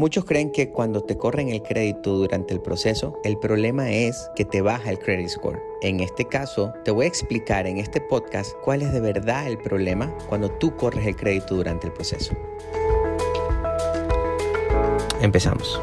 Muchos creen que cuando te corren el crédito durante el proceso, el problema es que te baja el credit score. En este caso, te voy a explicar en este podcast cuál es de verdad el problema cuando tú corres el crédito durante el proceso. Empezamos.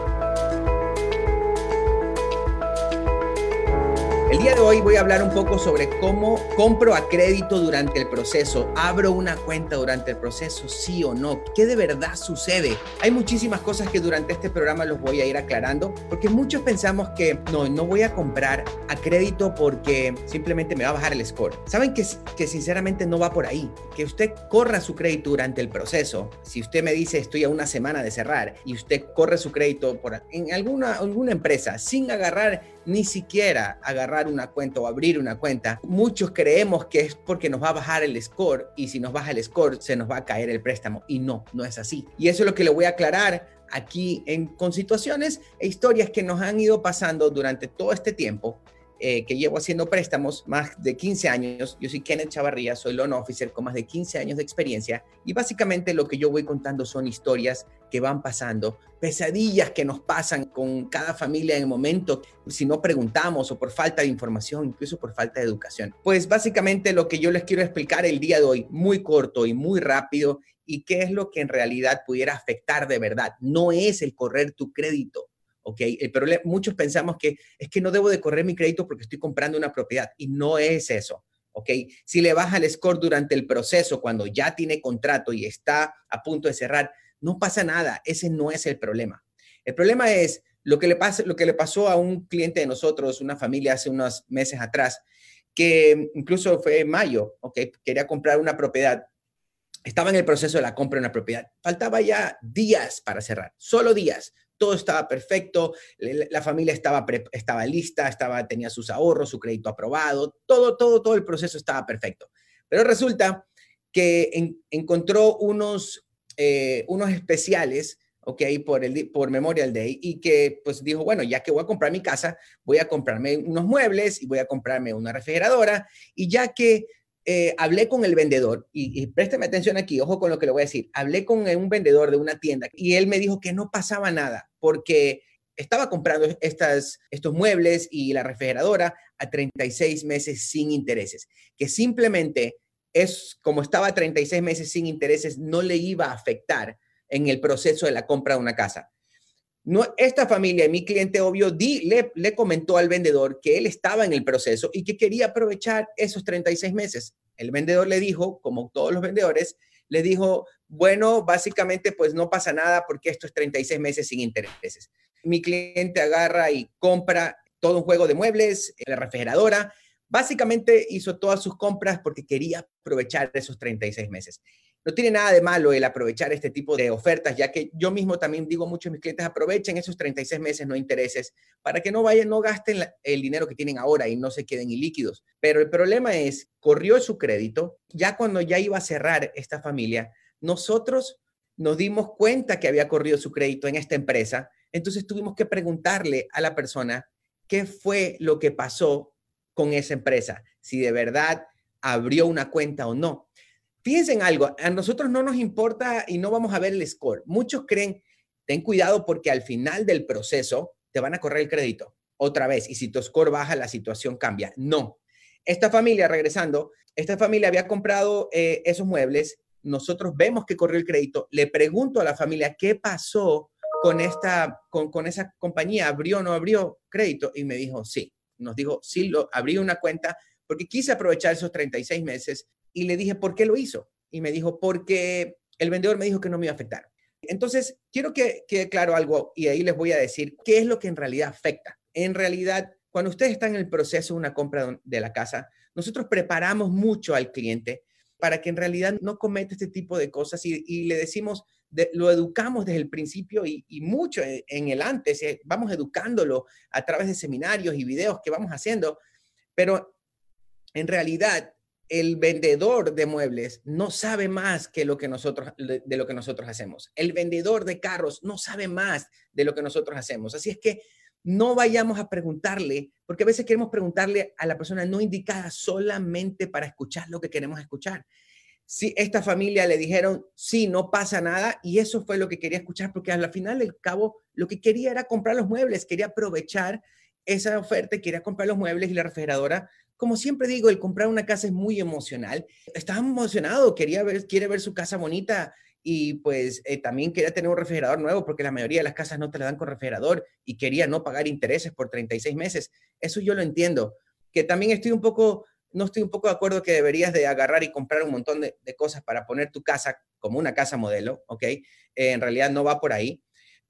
El día de hoy voy a hablar un poco sobre cómo compro a crédito durante el proceso, abro una cuenta durante el proceso, sí o no, qué de verdad sucede. Hay muchísimas cosas que durante este programa los voy a ir aclarando, porque muchos pensamos que no, no voy a comprar a crédito porque simplemente me va a bajar el score. Saben que, que sinceramente no va por ahí, que usted corra su crédito durante el proceso. Si usted me dice estoy a una semana de cerrar y usted corre su crédito por, en alguna, alguna empresa sin agarrar ni siquiera agarrar una cuenta o abrir una cuenta, muchos creemos que es porque nos va a bajar el score y si nos baja el score se nos va a caer el préstamo y no, no es así. Y eso es lo que le voy a aclarar aquí en, con situaciones e historias que nos han ido pasando durante todo este tiempo eh, que llevo haciendo préstamos más de 15 años. Yo soy Kenneth Chavarría, soy loan officer con más de 15 años de experiencia y básicamente lo que yo voy contando son historias que van pasando, pesadillas que nos pasan con cada familia en el momento, si no preguntamos o por falta de información, incluso por falta de educación. Pues básicamente lo que yo les quiero explicar el día de hoy, muy corto y muy rápido, y qué es lo que en realidad pudiera afectar de verdad. No es el correr tu crédito ¿ok? El muchos pensamos que es que no debo de correr mi crédito porque estoy comprando una propiedad y no es eso, ¿ok? Si le baja el score durante el proceso, cuando ya tiene contrato y está a punto de cerrar, no pasa nada, ese no es el problema. El problema es lo que le, pasa, lo que le pasó a un cliente de nosotros, una familia hace unos meses atrás, que incluso fue mayo, ¿ok? Quería comprar una propiedad. Estaba en el proceso de la compra de una propiedad. Faltaba ya días para cerrar, solo días todo estaba perfecto, la familia estaba, estaba lista, estaba, tenía sus ahorros, su crédito aprobado, todo, todo, todo el proceso estaba perfecto. Pero resulta que encontró unos, eh, unos especiales, ok, por, el, por Memorial Day y que pues dijo, bueno, ya que voy a comprar mi casa, voy a comprarme unos muebles y voy a comprarme una refrigeradora y ya que eh, hablé con el vendedor, y, y, atención aquí, ojo con lo que le voy a decir, hablé con un vendedor de una tienda y él me dijo que no pasaba nada porque estaba comprando estas, estos muebles y la refrigeradora a 36 meses sin intereses, que simplemente es como estaba a 36 meses sin intereses, no le iba a afectar en el proceso de la compra de una casa. No, esta familia, mi cliente obvio, le, le comentó al vendedor que él estaba en el proceso y que quería aprovechar esos 36 meses. El vendedor le dijo, como todos los vendedores, le dijo, bueno, básicamente pues no pasa nada porque esto es 36 meses sin intereses. Mi cliente agarra y compra todo un juego de muebles, la refrigeradora, básicamente hizo todas sus compras porque quería aprovechar esos 36 meses. No tiene nada de malo el aprovechar este tipo de ofertas, ya que yo mismo también digo a muchos de mis clientes, aprovechen esos 36 meses no intereses para que no vayan, no gasten el dinero que tienen ahora y no se queden ilíquidos. Pero el problema es, corrió su crédito, ya cuando ya iba a cerrar esta familia, nosotros nos dimos cuenta que había corrido su crédito en esta empresa, entonces tuvimos que preguntarle a la persona qué fue lo que pasó con esa empresa, si de verdad abrió una cuenta o no. Fíjense en algo, a nosotros no nos importa y no vamos a ver el score. Muchos creen, ten cuidado porque al final del proceso te van a correr el crédito otra vez y si tu score baja, la situación cambia. No. Esta familia, regresando, esta familia había comprado eh, esos muebles, nosotros vemos que corrió el crédito, le pregunto a la familia qué pasó con esta, con, con esa compañía, abrió o no abrió crédito y me dijo sí. Nos dijo, sí, lo, abrí una cuenta porque quise aprovechar esos 36 meses y le dije, ¿por qué lo hizo? Y me dijo, porque el vendedor me dijo que no me iba a afectar. Entonces, quiero que quede claro algo y ahí les voy a decir qué es lo que en realidad afecta. En realidad, cuando ustedes están en el proceso de una compra de la casa, nosotros preparamos mucho al cliente para que en realidad no cometa este tipo de cosas y, le decimos, lo educamos desde el principio y, y, mucho en el antes, eh, vamos educándolo a través de seminarios y videos que vamos haciendo, pero en realidad el vendedor de muebles no sabe más que lo que nosotros de lo que nosotros hacemos. El vendedor de carros no sabe más de lo que nosotros hacemos. Así es que no vayamos a preguntarle, porque a veces queremos preguntarle a la persona no indicada solamente para escuchar lo que queremos escuchar. sí, esta familia le dijeron, sí, no pasa nada, y eso fue lo que quería escuchar, porque al final del cabo lo que quería era comprar los muebles, quería aprovechar esa oferta, quería comprar los muebles y la refrigeradora. Como siempre digo, el comprar una casa es muy emocional. Estaba emocionado, quería quiere ver su casa bonita y pues eh, también quería tener un refrigerador nuevo porque la mayoría de las casas no te la dan con refrigerador y quería no pagar intereses por 36 meses. Eso yo lo entiendo. Que también estoy un poco no estoy un poco de acuerdo que deberías de agarrar y comprar un montón de, cosas para poner tu casa como una casa modelo, ¿ok? Eh, en realidad no va por ahí,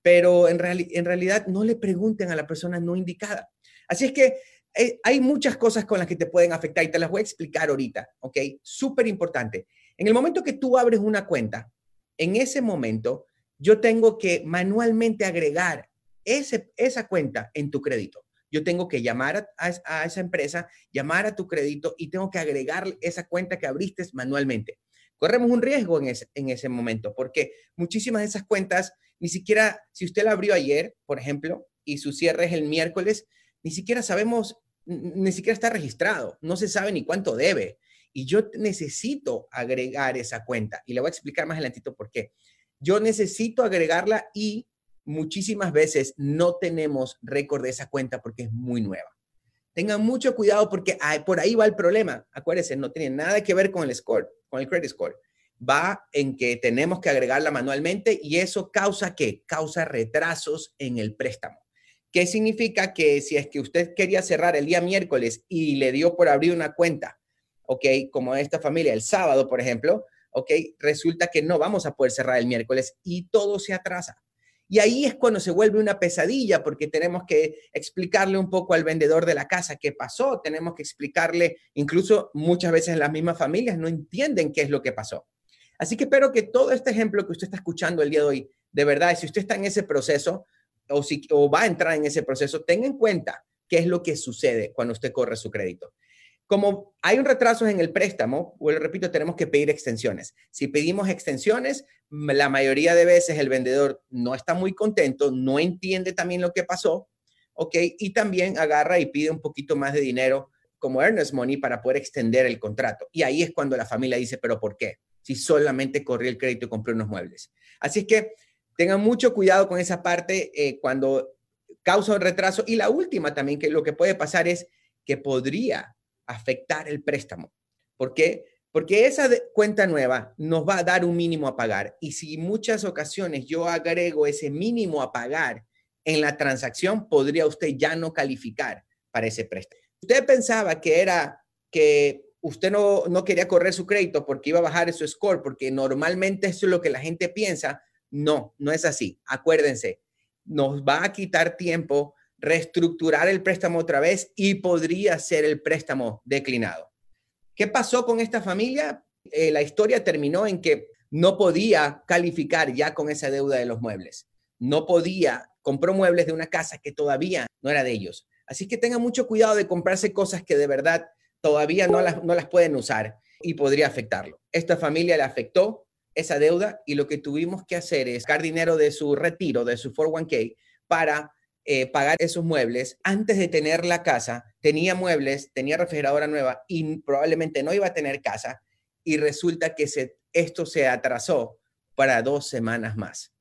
pero en, en realidad no le pregunten a la persona no indicada. Así es que eh, hay muchas cosas con las que te pueden afectar y te las voy a explicar ahorita, ¿ok? Súper importante. En el momento que tú abres una cuenta, en ese momento yo tengo que manualmente agregar ese, esa cuenta en tu crédito yo tengo que llamar a, esa empresa, llamar a tu crédito y tengo que agregar esa cuenta que abriste manualmente. Corremos un riesgo en ese, en ese momento porque muchísimas de esas cuentas, ni siquiera, si usted la abrió ayer, por ejemplo, y su cierre es el miércoles, ni siquiera sabemos, ni siquiera está registrado, no se sabe ni cuánto debe. Y yo necesito agregar esa cuenta. Y le voy a explicar más adelantito por qué. Yo necesito agregarla y muchísimas veces no tenemos récord de esa cuenta porque es muy nueva. Tengan mucho cuidado porque por ahí va el problema. Acuérdense, no tiene nada que ver con el score, con el credit score. Va en que tenemos que agregarla manualmente y eso causa qué? Causa retrasos en el préstamo. ¿Qué significa que si es que usted quería cerrar el día miércoles y le dio por abrir una cuenta, ok, como esta familia el sábado, por ejemplo, ok, resulta que no vamos a poder cerrar el miércoles y todo se atrasa. Y ahí es cuando se vuelve una pesadilla porque tenemos que explicarle un poco al vendedor de la casa qué pasó, tenemos que explicarle, incluso muchas veces las mismas familias no entienden qué es lo que pasó. Así que espero que todo este ejemplo que usted está escuchando el día de hoy, de verdad, si usted está en ese proceso o, si, va a entrar en ese proceso, tenga en cuenta qué es lo que sucede cuando usted corre su crédito como hay un retraso en el préstamo, vuelvo repito, tenemos que pedir extensiones. Si pedimos extensiones, la mayoría de veces el vendedor no está muy contento, no entiende también lo que pasó, ¿ok? Y también agarra y pide un poquito más de dinero como earnest money para poder extender el contrato. Y ahí es cuando la familia dice, pero ¿por qué? Si solamente corrí el crédito y compré unos muebles. Así es que tengan mucho cuidado con esa parte eh, cuando causa un retraso. Y la última también, que lo que puede pasar es que podría afectar el préstamo. ¿Por qué? Porque esa cuenta nueva nos va a dar un mínimo a pagar. Y si muchas ocasiones yo agrego ese mínimo a pagar en la transacción, podría usted ya no calificar para ese préstamo. Usted pensaba que era que usted no, no quería correr su crédito porque iba a bajar su score, porque normalmente eso es lo que la gente piensa. No, no es así. Acuérdense, nos va a quitar tiempo reestructurar el préstamo otra vez y podría ser el préstamo declinado. ¿Qué pasó con esta familia? Eh, la historia terminó en que no podía calificar ya con esa deuda de los muebles. No podía, compró muebles de una casa que todavía no era de ellos. Así que tengan mucho cuidado de comprarse cosas que de verdad todavía no las, no las pueden usar y podría afectarlo. Esta familia le afectó esa deuda y lo que tuvimos que hacer es sacar dinero de su retiro, de su 401k, para eh, pagar esos muebles antes de tener la casa, tenía muebles, tenía refrigeradora nueva y probablemente no iba a tener casa y resulta que esto se atrasó para dos semanas más.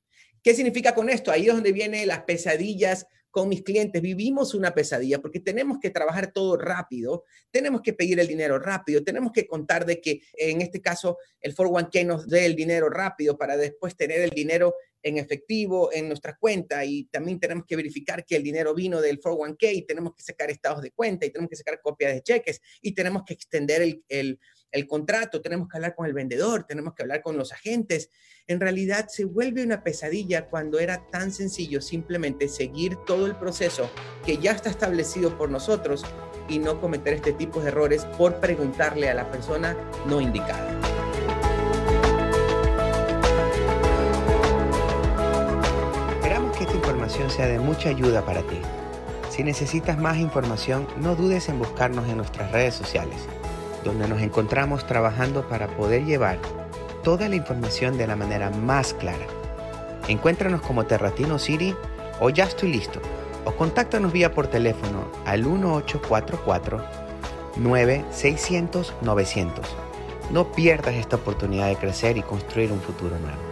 ¿Qué significa con esto? Ahí es donde vienen las pesadillas con mis clientes. Vivimos una pesadilla porque tenemos que trabajar todo rápido, tenemos que pedir el dinero rápido, tenemos que contar de que en este caso el 401k nos dé el dinero rápido para después tener el dinero en efectivo en nuestra cuenta y también tenemos que verificar que el dinero vino del 401k y tenemos que sacar estados de cuenta y tenemos que sacar copias de cheques y tenemos que extender el, el, el contrato, tenemos que hablar con el vendedor, tenemos que hablar con los agentes. En realidad se vuelve una pesadilla cuando era tan sencillo simplemente seguir todo el proceso que ya está establecido por nosotros y no cometer este tipo de errores por preguntarle a la persona no indicada. sea de mucha ayuda para ti. Si necesitas más información, no dudes en buscarnos en nuestras redes sociales, donde nos encontramos trabajando para poder llevar toda la información de la manera más clara. Encuéntranos como Terratino City o Ya estoy listo, o contáctanos vía por teléfono al 1844 9600 900 No pierdas esta oportunidad de crecer y construir un futuro nuevo.